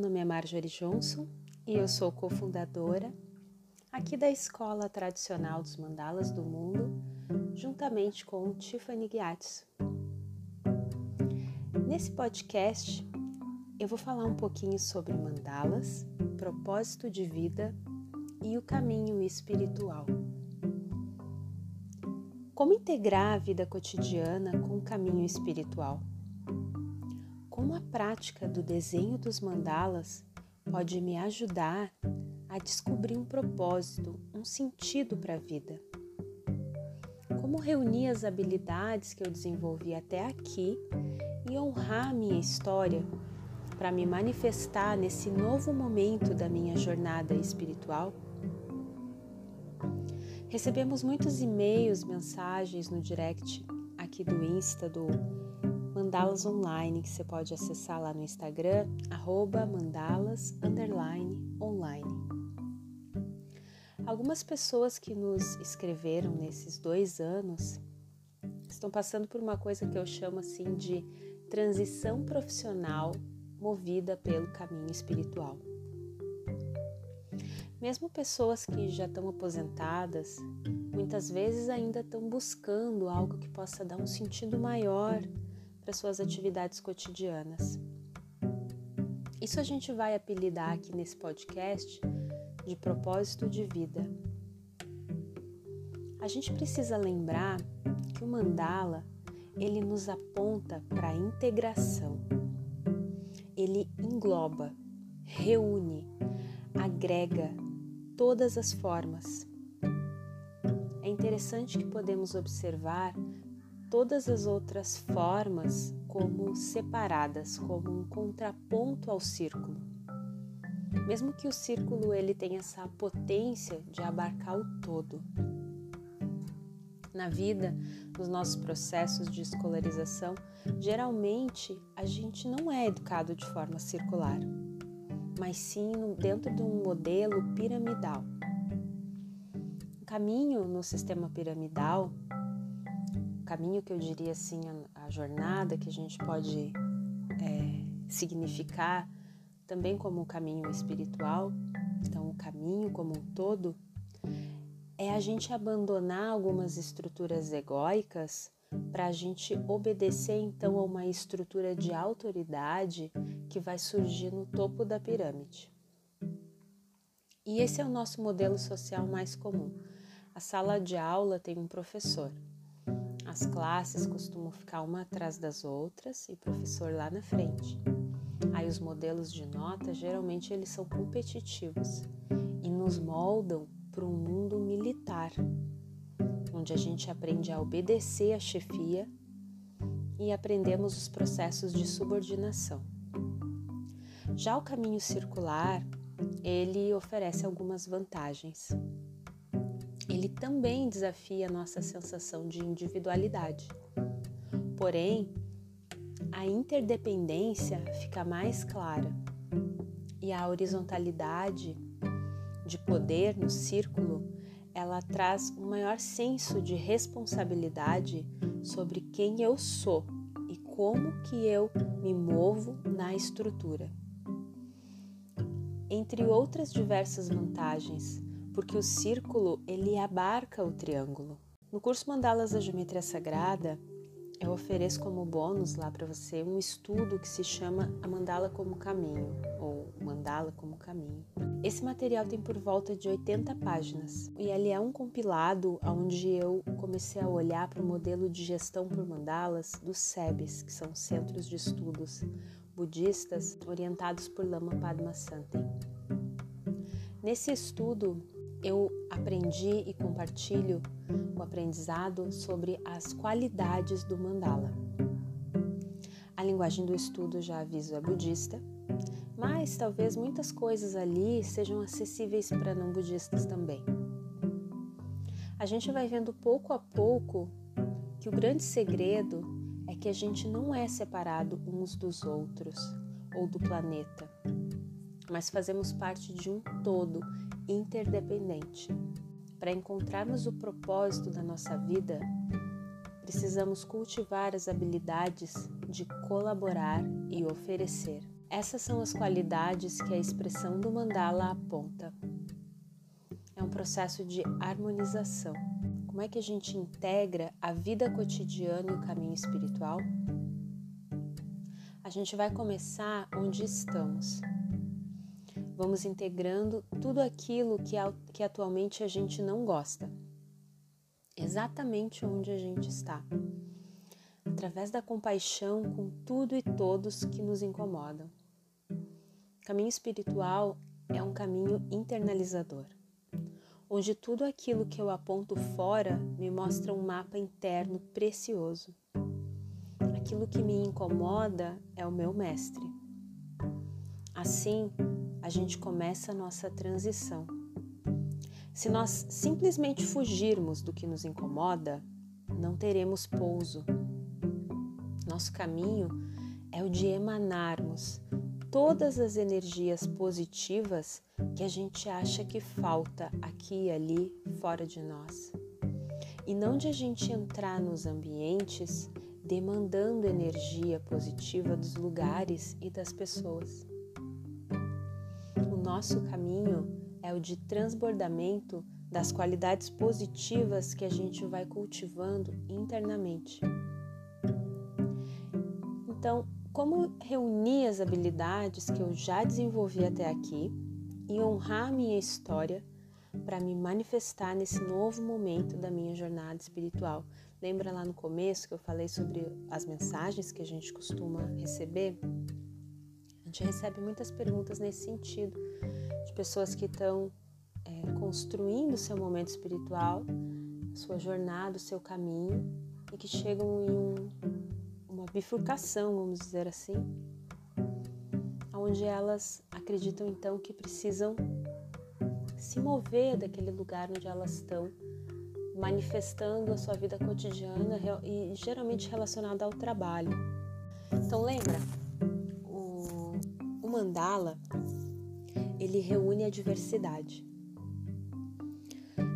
nome é Marjorie Johnson e eu sou cofundadora aqui da Escola Tradicional dos Mandalas do Mundo, juntamente com Tiffany Gyatso. Nesse podcast, eu vou falar um pouquinho sobre mandalas, propósito de vida e o caminho espiritual. Como integrar a vida cotidiana com o caminho espiritual? Como a prática do desenho dos mandalas pode me ajudar a descobrir um propósito, um sentido para a vida? Como reunir as habilidades que eu desenvolvi até aqui e honrar minha história para me manifestar nesse novo momento da minha jornada espiritual? Recebemos muitos e-mails, mensagens no direct aqui do Insta do Mandalas Online, que você pode acessar lá no Instagram, arroba online. Algumas pessoas que nos escreveram nesses dois anos estão passando por uma coisa que eu chamo assim de transição profissional movida pelo caminho espiritual. Mesmo pessoas que já estão aposentadas, muitas vezes ainda estão buscando algo que possa dar um sentido maior para suas atividades cotidianas. Isso a gente vai apelidar aqui nesse podcast de propósito de vida. A gente precisa lembrar que o mandala ele nos aponta para a integração. Ele engloba, reúne, agrega todas as formas. É interessante que podemos observar todas as outras formas como separadas, como um contraponto ao círculo. Mesmo que o círculo ele tenha essa potência de abarcar o todo. Na vida, nos nossos processos de escolarização, geralmente a gente não é educado de forma circular mas sim dentro de um modelo piramidal. O caminho no sistema piramidal, caminho que eu diria assim, a, a jornada que a gente pode é, significar também como um caminho espiritual, então o caminho como um todo, é a gente abandonar algumas estruturas egóicas para a gente obedecer então a uma estrutura de autoridade que vai surgir no topo da pirâmide. E esse é o nosso modelo social mais comum. A sala de aula tem um professor. As classes costumam ficar uma atrás das outras e o professor lá na frente. Aí os modelos de nota geralmente eles são competitivos e nos moldam para um mundo militar, onde a gente aprende a obedecer à chefia e aprendemos os processos de subordinação. Já o caminho circular, ele oferece algumas vantagens. Ele também desafia a nossa sensação de individualidade. Porém, a interdependência fica mais clara e a horizontalidade de poder no círculo ela traz um maior senso de responsabilidade sobre quem eu sou e como que eu me movo na estrutura. Entre outras diversas vantagens, porque o círculo ele abarca o triângulo. No curso Mandalas da Geometria Sagrada, eu ofereço como bônus lá para você um estudo que se chama A Mandala como Caminho, ou Mandala como Caminho. Esse material tem por volta de 80 páginas e ele é um compilado onde eu comecei a olhar para o modelo de gestão por mandalas dos SEBs, que são Centros de Estudos Budistas orientados por Lama Padma Santen. Nesse estudo, eu aprendi e compartilho o aprendizado sobre as qualidades do mandala. A linguagem do estudo já aviso é budista, mas talvez muitas coisas ali sejam acessíveis para não budistas também. A gente vai vendo pouco a pouco que o grande segredo é que a gente não é separado uns dos outros ou do planeta, mas fazemos parte de um todo interdependente. Para encontrarmos o propósito da nossa vida, precisamos cultivar as habilidades de colaborar e oferecer. Essas são as qualidades que a expressão do mandala aponta. É um processo de harmonização. Como é que a gente integra a vida cotidiana e o caminho espiritual? A gente vai começar onde estamos. Vamos integrando tudo aquilo que, que atualmente a gente não gosta, exatamente onde a gente está, através da compaixão com tudo e todos que nos incomodam. O caminho espiritual é um caminho internalizador, onde tudo aquilo que eu aponto fora me mostra um mapa interno precioso aquilo que me incomoda é o meu mestre. Assim, a gente começa a nossa transição. Se nós simplesmente fugirmos do que nos incomoda, não teremos pouso. Nosso caminho é o de emanarmos todas as energias positivas que a gente acha que falta aqui e ali fora de nós. E não de a gente entrar nos ambientes demandando energia positiva dos lugares e das pessoas. Nosso caminho é o de transbordamento das qualidades positivas que a gente vai cultivando internamente. Então, como reunir as habilidades que eu já desenvolvi até aqui e honrar minha história para me manifestar nesse novo momento da minha jornada espiritual, Lembra lá no começo que eu falei sobre as mensagens que a gente costuma receber? Gente recebe muitas perguntas nesse sentido, de pessoas que estão é, construindo seu momento espiritual, sua jornada, o seu caminho, e que chegam em um, uma bifurcação, vamos dizer assim, onde elas acreditam então que precisam se mover daquele lugar onde elas estão manifestando a sua vida cotidiana e geralmente relacionada ao trabalho. Então lembra, mandala ele reúne a diversidade.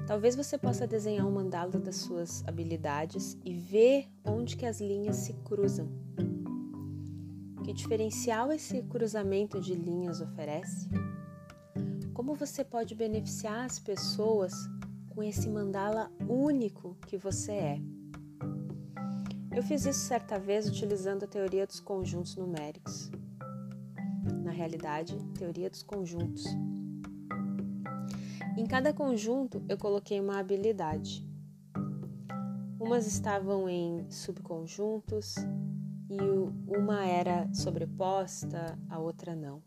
Talvez você possa desenhar um mandala das suas habilidades e ver onde que as linhas se cruzam. Que diferencial esse cruzamento de linhas oferece? Como você pode beneficiar as pessoas com esse mandala único que você é. Eu fiz isso certa vez utilizando a teoria dos conjuntos numéricos. Realidade, teoria dos conjuntos. Em cada conjunto eu coloquei uma habilidade. Umas estavam em subconjuntos e uma era sobreposta, a outra não.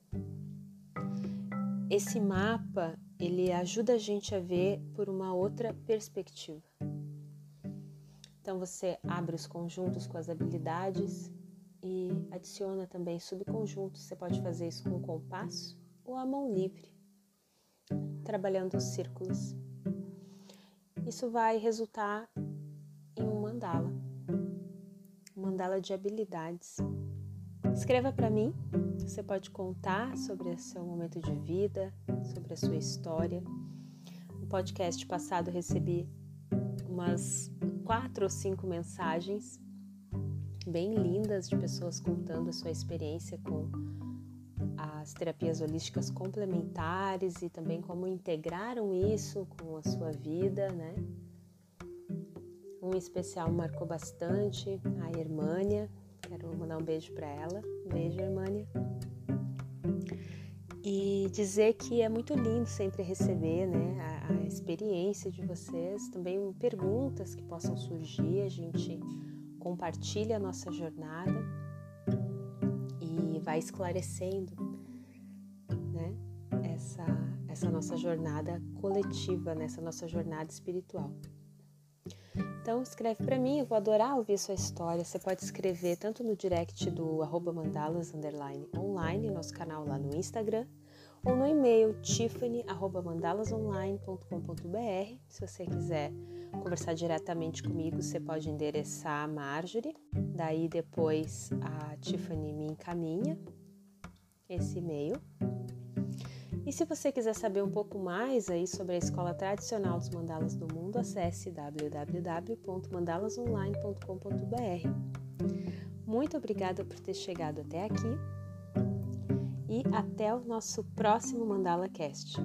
Esse mapa ele ajuda a gente a ver por uma outra perspectiva. Então você abre os conjuntos com as habilidades e adiciona também subconjuntos. Você pode fazer isso com o compasso ou a mão livre, trabalhando os círculos. Isso vai resultar em um mandala, um mandala de habilidades. Escreva para mim você pode contar sobre o seu momento de vida, sobre a sua história. No podcast passado recebi umas quatro ou cinco mensagens bem lindas de pessoas contando a sua experiência com as terapias holísticas complementares e também como integraram isso com a sua vida, né? Um especial marcou bastante a Hermânia, Quero mandar um beijo para ela. beijo, Hermânia. E dizer que é muito lindo sempre receber né, a, a experiência de vocês, também perguntas que possam surgir, a gente compartilha a nossa jornada e vai esclarecendo né, essa, essa nossa jornada coletiva, nessa né, nossa jornada espiritual. Então escreve para mim, eu vou adorar ouvir sua história. Você pode escrever tanto no direct do arroba mandalas online, nosso canal lá no Instagram, ou no e-mail tiffany@mandalasonline.com.br. Se você quiser conversar diretamente comigo, você pode endereçar a Marjorie, daí depois a Tiffany me encaminha esse e-mail. E se você quiser saber um pouco mais aí sobre a Escola Tradicional dos Mandalas do Mundo, acesse www.mandalasonline.com.br. Muito obrigada por ter chegado até aqui e até o nosso próximo Mandala Cast.